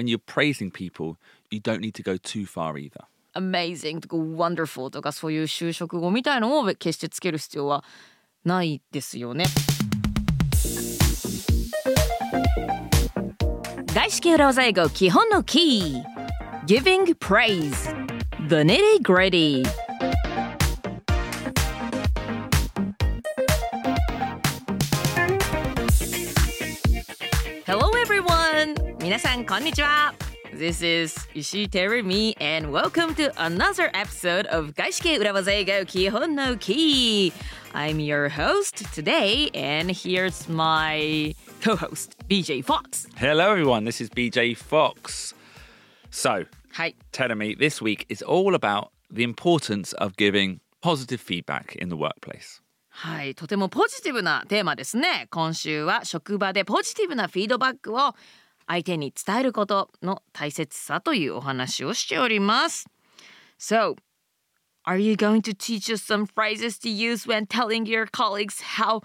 when you're praising people, you don't need to go too far either. amazing とか wonderful とかそういう修飾語みたいのを決してつける必要はないですよね。外資系裏技英語基本のキー Giving praise The nitty gritty 皆さんこんにちは This is Ishii Terumi and welcome to another episode of 外資系裏技英語基本のキー I'm your host today and here's my co-host BJ Fox Hello, everyone. This is BJ Fox. So, はい。telling me this week is all about the importance of giving positive feedback in the workplace. はい、とてもポジティブなテーマですね。今週は職場でポジティブなフィードバックを相手に伝えることの大切さというお話をしております。So, are you going to teach us some phrases to use when telling your colleagues how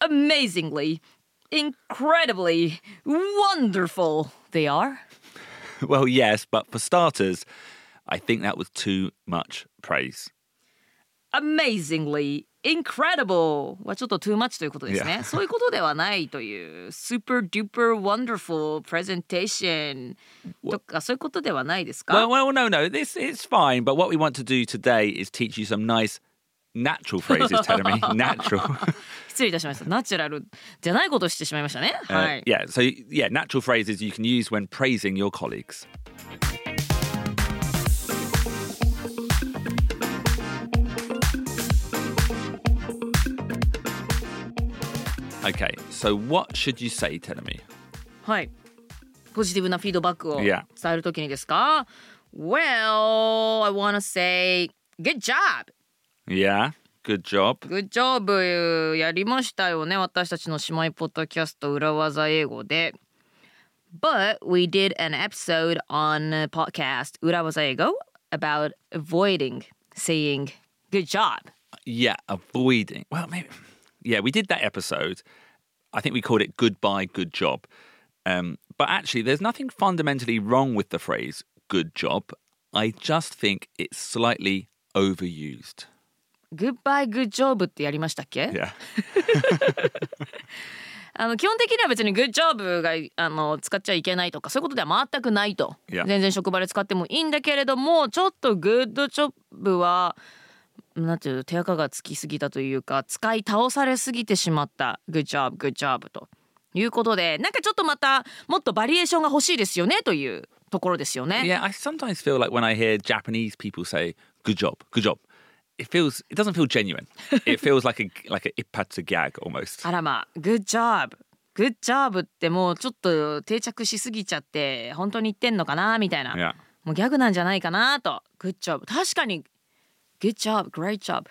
amazingly, incredibly wonderful they are? Well, yes, but for starters, I think that was too much praise. amazingly incredible はちょっと too much ということですね。 Yeah. そういうことではないという super duper wonderful presentation とかそういうことではないですか Well, well, no, no, this is fine. But what we want to do today is teach you some nice natural phrases, telling me natural. 失礼いたしました。ナチュラルじゃないことをしてしまいましたね。 Uh, はい。 yeah, so yeah, natural phrases you can use when praising your colleagues. Okay, so what should you say, Telemi? はい。ポジティブなフィードバックを Yeah. 伝えるときにですか ?Well, I wanna say good job! Yeah, good job. Good job やりましたよね私たちの姉妹ポッドキャスト裏技英語で But we did an episode on a podcast 裏技英語 about avoiding saying good job Yeah, avoiding. Well, maybe. Yeah, we did that episode. I think we called it goodbye, good job. Um, but actually, there's nothing fundamentally wrong with the phrase good job. I just think it's slightly overused. Goodbye good job ってやりましたっけ Yeah. あの基本的には別に good job があの使っちゃいけないとかそういうことでは全くないと Yeah. 全然職場で使ってもいいんだけれどもちょっと good job は なんていうの手垢がつきすぎたというか使い倒されすぎてしまった good job good job ということでなんかちょっとまたもっとバリエーションが欲しいですよねというところですよね。Yeah, I sometimes feel like when I hear Japanese people say good job, good job, it feels it doesn't feel genuine. it feels like a like a ippatsu gag almost. あらまあ good job good job ってもうちょっと定着しすぎちゃって本当に言ってんのかなみたいな。Yeah. もうギャグなんじゃないかなと。Good job。確かに Good job, great job。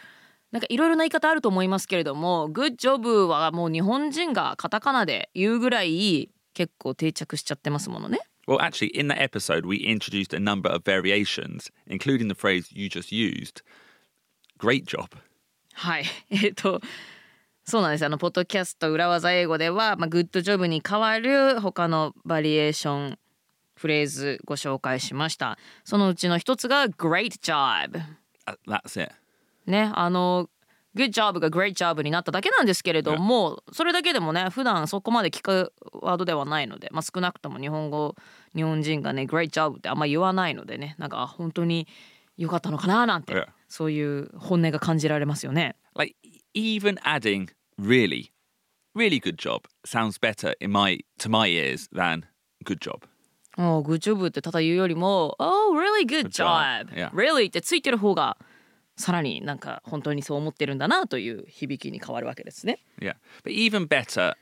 なんかいろいろな言い方あると思いますけれども Good job はもう日本人がカタカナで言うぐらい結構定着しちゃってますものね。Well, actually, in that episode, we introduced a number of variations, including the phrase you just used. Great job. はい。えっとそうなんですあのポッドキャスト裏技英語では、まあ、グッドジョブに代わる他のバリエーションフレーズご紹介しましたそのうちの一つが Great job Uh, That's it. ねあの Good job が Great job になっただけなんですけれども、それだけでもね普段そこまで聞くワードではないので、まあ、少なくとも日本語日本人がね Great job ってあんま言わないのでねなんかあ本当に良かったのかななんて.そういう本音が感じられますよね。Like even adding really, really good job sounds better in my to my ears than good job. おう、グッジョブってただ言うよりも、Oh, really good Good job. job. Yeah. Really ってついてる方が、さらになんか本当にそう思ってるんだなという響きに変わるわけですね。 Yeah. But even better,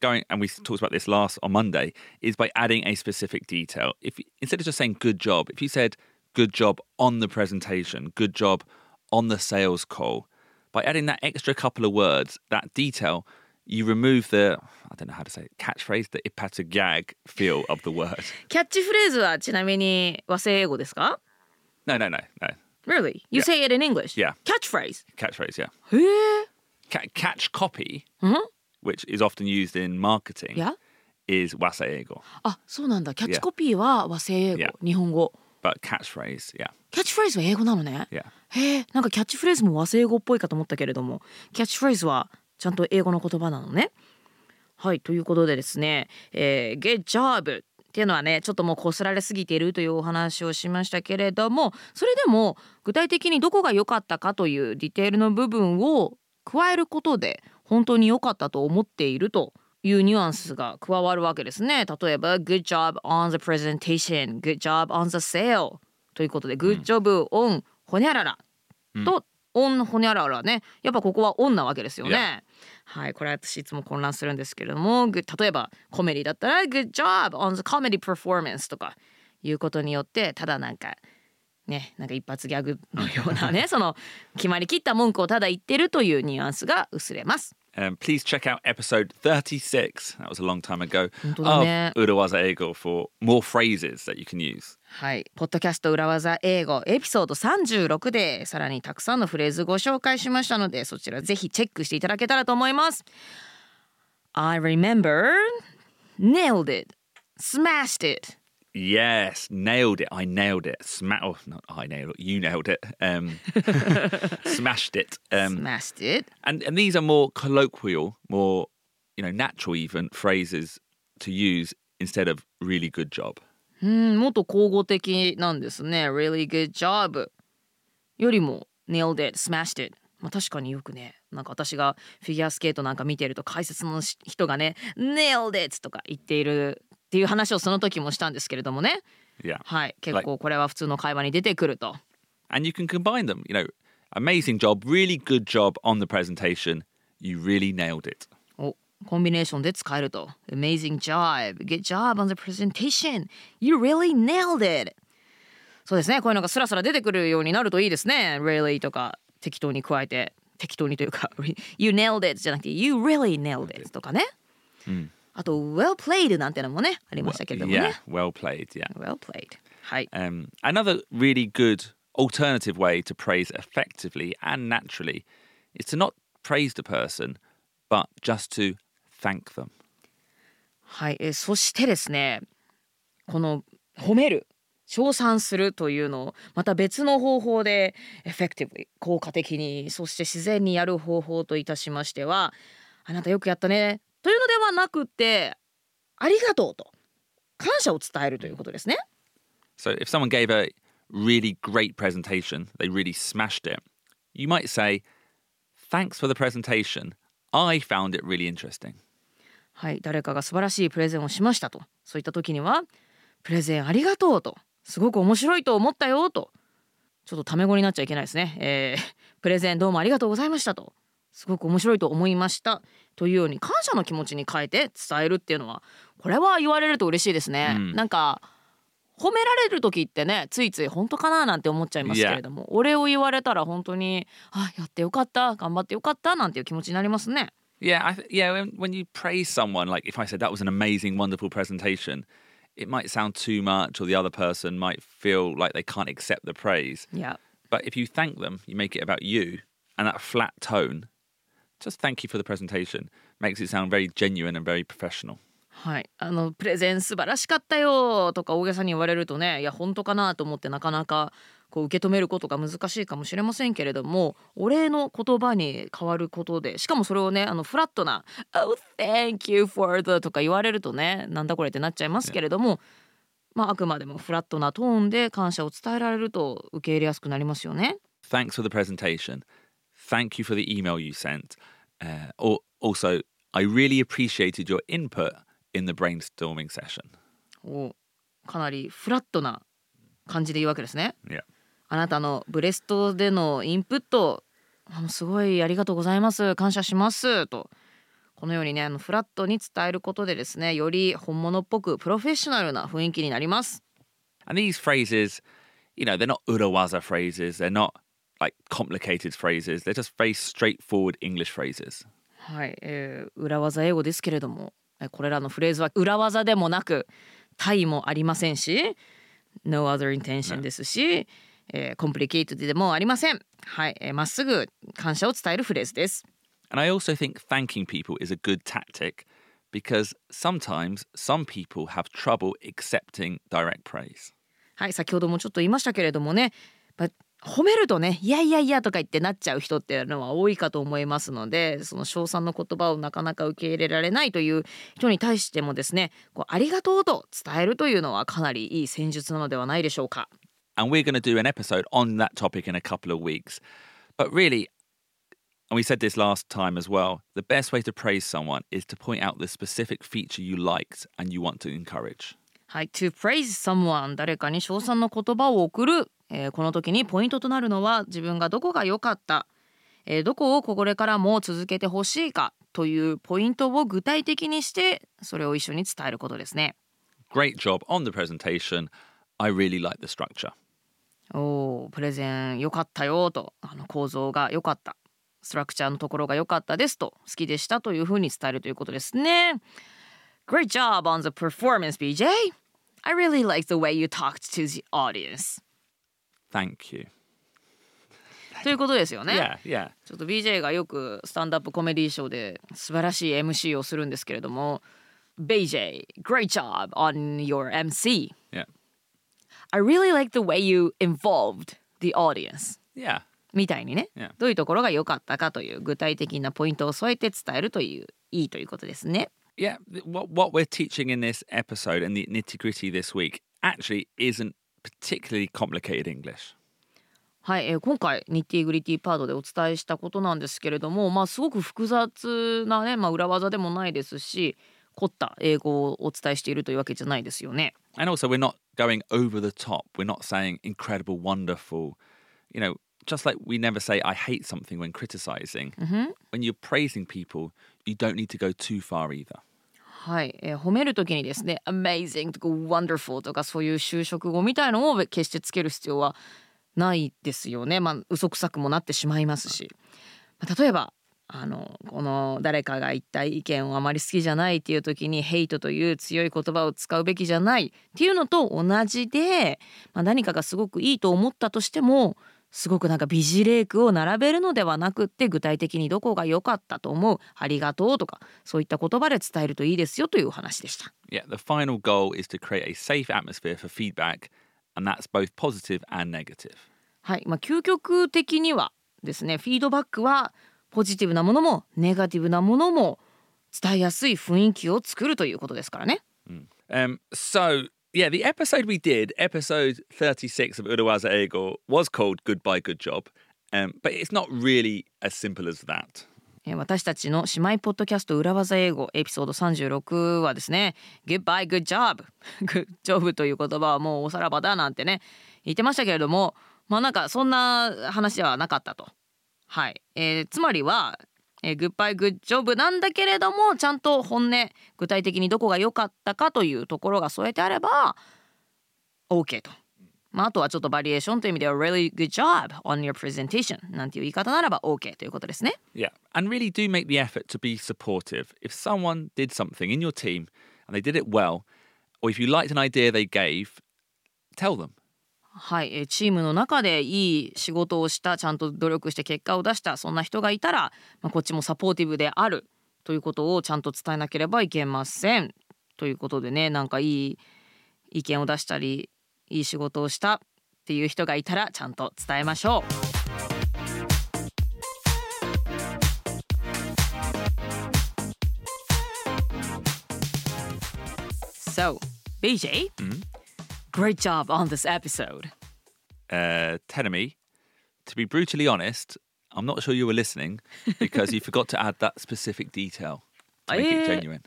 going and we talked about this last on Monday, is by adding a specific detail. If instead of just saying good job, if you said good job on the presentation, good job on the sales call, by adding that extra couple of words, that detail, you remove the I don't know how to say it, catchphrase, the ipato gag feel of the word. キャッチフレーズはちなみに和製英語ですか No, no, no, no. Really? You Yeah. say it in English? Yeah. Catchphrase? Catchphrase, yeah. へえ。Ca- catch copy, mm-hmm. which is often used in marketing, いや。is waseigo. あ、そうなんだ。キャッチコピーは和製英語 But catchphrase, yeah, キャッチフレーズは英語なのね。yeah. へえ、なんかキャッチフレーズも和製英語っぽいかと思ったけれども、キャッチフレーズはちゃんと英語の言葉なのね。はいということでですね「えー、Get job」っていうのはねちょっともうこすられすぎているというお話をしましたけれどもそれでも具体的にどこが良かったかというディテールの部分を加えることで本当に良かったと思っているというニュアンスが加わるわけですね。例えば「Good job on the presentation」「Good job on the sale」ということで「Good job on ほにゃらら」と「on ほにゃらら」ね。やっぱここは「on」なわけですよね。はいこれ私いつも混乱するんですけれどもぐ例えばコメディだったら「Good job on the comedy performance」とかいうことによってただなんかねなんか一発ギャグのようなね その決まりきった文句をただ言ってるというニュアンスが薄れます。Um, please check out episode 36. That was a long time ago 本当だね。of Urawaza Ego for more phrases that you can use. はい、ポッドキャスト裏技英語エピソード36でさらにたくさんのフレーズご紹介しましたのでそちらぜひチェックしていただけたらと思います。I remember nailed it smashed it Yes, nailed it. I nailed it. Sma- oh, not I nailed it. You nailed it. Um, smashed it. Um, smashed it and and these are more colloquial, more you know, natural even phrases to use instead of really good job. うんもっと口語的なんですね really good job よりも nailed it smashed it まあ確かによくねなんか私がフィギュアスケートなんか見てると解説の人がね nailed it とか言っている っていう話をその時もしたんですけれどもね Yeah. はい結構これは普通の会話に出てくると And you can combine them. You know, amazing job, really good job on the presentation. You really nailed it. おコンビネーションで使えると Amazing job Good job on the presentation You really nailed it そうですねこういうのがスラスラ出てくるようになるといいですね Really とか適当に加えて適当にというか You nailed it じゃなくて You really nailed it とかね、あと Well played なんてのもねありましたけれども Yeah, ね well played. Yeah. Well played はい Um, another really good alternative way to praise effectively and naturally is to not praise the person, but just to thank them. はい、えーそしてですねこの褒める称賛するというのをまた別の方法で effectively 効果的にそして自然にやる方法といたしましてはあなたよくやったねというのではなくてありがとうと感謝を伝えるということですね。So if someone gave a really great presentation, they really smashed it, you might say, Thanks for the presentation. I found it really interesting. はい、誰かが素晴らしいプレゼンをしましたとそういった時にはプレゼンありがとうとすごく面白いと思ったよとちょっとタメ語になっちゃいけないですね、えー プレゼンどうもありがとうございましたとすごく面白いと思いましたというように感謝の気持ちに変えて伝えるっていうのはこれは言われると嬉しいですね、うんなんか褒められる時ってねついつい本当かななんて思っちゃいますけれども、お礼を言われたら本当にあやってよかった頑張ってよかったなんていう気持ちになりますね Yeah, I th- yeah. When, when you praise someone, like if I said that was an amazing, wonderful presentation, it might sound too much, or the other person might feel like they can't accept the praise. いや But if you thank them, you make it about you, and that flat tone, just thank you for the presentation, makes it sound very genuine and very professional. はい、あのプレゼン素晴らしかったよとか大げさに言われるとねいや本当かなと思ってなかなかこう受け止めることが難しいかもしれませんけれどもお礼の言葉に変わることでしかもそれをねあのフラットな「Oh thank you for the」とか言われるとねなんだこれってなっちゃいますけれども、まあ、あくまでもフラットなトーンで感謝を伝えられると受け入れやすくなりますよね。Thanks for the presentation. Thank you for the email you sent. Uh, or also, I really appreciated your input in the brainstorming session. おかなりフラットな感じで言うわけですね。Yeah. あなたのブレストでのインプットあのすごいありがとうございます感謝しますとこのようにねあのフラットに伝えることでですねより本物っぽくプロフェッショナルな雰囲気になります。And these phrases, you know, they're not urawaza phrases. They're not like complicated phrases. They're just very straightforward English phrases. はい、えー裏技英語ですけれどもえーこれらのフレーズは裏技でもなくタイもありませんし No other intention ですし、えー、complicated でもありません。はい、えーまっすぐ感謝を伝えるフレーズです。 And I also think thanking people is a good tactic because sometimes some people have trouble accepting direct praise. はい先ほどもちょっと言いましたけれどもね、まあ 褒めるとね「いやいやいや」とか言ってなっちゃう人っていうのは多いかと思いますのでその称賛の言葉をなかなか受け入れられないという人に対してもですねこうありがとうと伝えるというのはかなりいい戦術なのではないでしょうか。And we're going to do an episode on that topic in a couple of weeks. But really, and we said this last time as well, the best way to praise someone is to point out the specific feature you liked and you want to encourage. はい、to praise someone 誰かに称賛の言葉を送る、えーこの時にポイントとなるのは自分がどこが良かった、えーどこをこれからも続けてほしいかというポイントを具体的にしてそれを一緒に伝えることですね。Great job on the presentation. I really like the structure. おープレゼン良かったよとあの構造が良かったストラクチャーのところが良かったですと好きでしたというふうに伝えるということですね。Great job on the performance, BJ! I really like the way you talked to the audience. Thank you. ということですよね。Yeah, yeah. ちょっと BJ がよくスタンダップコメディショーで素晴らしい MC をするんですけれども BJ, great job on your MC. Yeah. I really like the way you involved the audience. Yeah. みたいにね、Yeah. どういうところが良かったかという具体的なポイントを添えて伝えるといういいということですね。Yeah, what what we're teaching in this episode and the nitty gritty this week actually isn't particularly complicated English. はい、えー今回ニッティグリティパートでお伝えしたことなんですけれどもまあすごく複雑なね、まあ、裏技でもないですし凝った英語をお伝えしているというわけじゃないですよね。And also, we're not going over the top. We're not saying incredible, wonderful. You know, just like we never say, I hate something when criticizing. When you're praising people, you don't need to go too far either. はい、えー褒める時にですね「amazing」とか「wonderful」とかそういう修飾語みたいのを決してつける必要はないですよね。まあ嘘くさくもなってしまいますし、まあ例えばあのこの誰かが言った意見をあまり好きじゃないっていう時に「ヘイト」という強い言葉を使うべきじゃないっていうのと同じで、まあ、何かがすごくいいと思ったとしてもすごくなんか美辞麗句を並べるのではなくって具体的にどこが良かったと思うありがとうとかそういった言葉で伝えるといいですよというお話でした。Yeah, the final goal is to create a safe atmosphere for feedback, and that's both positive and negative. はい、まあ究極的にはですねフィードバックはポジティブなものもネガティブなものも伝えやすい雰囲気を作るということですからね。Um, so yeah, the episode we did, episode thirty-six of Urawaza Ego, was called "Goodbye, Good Job," um, but it's not really as simple as that. 私たちの姉妹ポッドキャスト裏技英語エピソード36はですね Goodbye, good job good job という言葉はもうおさらばだなんてね言ってましたけれどもまあなんかそんな話ではなかったとはい、えーつまりは、えー、Goodbye, good job なんだけれどもちゃんと本音具体的にどこが良かったかというところが添えてあれば OK と。まあ、あとはちょっとバリエーションという意味では really good job on your presentation なんていう言い方ならば OK ということですね。Yeah, and really do make the effort to be supportive. If someone did something in your team and they did it well, or if you liked an idea they gave, tell them. はい、えチームの中でいい仕事をしたちゃんと努力して結果を出したそんな人がいたら、まあ、こっちもサポーティブであるということをちゃんと伝えなければいけません。ということでねなんかいい意見を出したりいい仕事をしたっていう人がいたらちゃんと伝えましょう。So, BJ, great job on this episode. Uh, Tenemy, to be brutally honest, I'm not sure you were listening because you forgot to add that specific detail to make it Eh. genuine.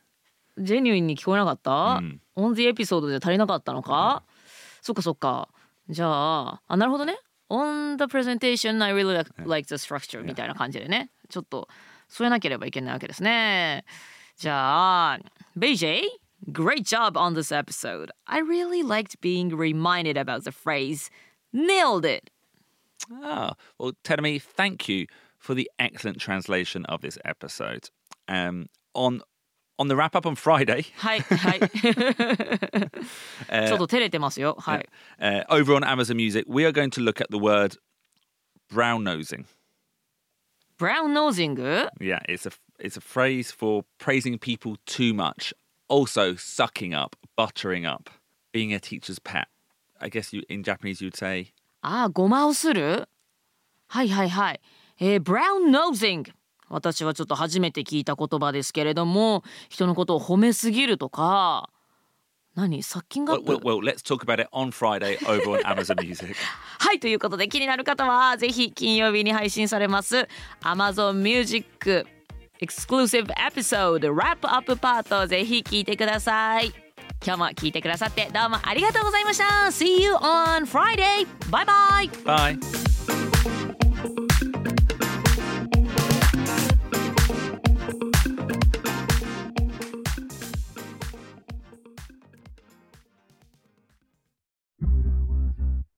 ジェニュインに聞こえなかった、んオン・ザ・エピソードで足りなかったのか、そっかそっかじゃああなるほどね On the presentation I really like, like the structure みたいな感じでねちょっと添えなければいけないわけですねじゃあ BJ Great job on this episode. I really liked being reminded about the phrase, nailed it. Ah, well, Tedemi, thank you for the excellent translation of this episode. Um, on on the wrap up on Friday. Hi, hi. uh, hi. Uh, uh, over on Amazon Music, we are going to look at the word brown nosing. Brown nosing? Uh? Yeah, it's a it's a phrase for praising people too much Also, sucking up, buttering up, being a teacher's pet. I guess you in Japanese you'd say ああ、ごまをするはいはいはい。えー、brown nosing。私はちょっと初めて聞いた言葉ですけれども、人のことを褒めすぎるとか、何サッキングアッ well, プ well, well, let's talk about it on Friday over on Amazon Music. はいということで気になる方はぜひ金曜日に配信されます Amazon Music Exclusive Episode Wrap Up パートぜひ聞いてください今日も聞いてくださってどうもありがとうございました See you on Friday! バイバイ Bye.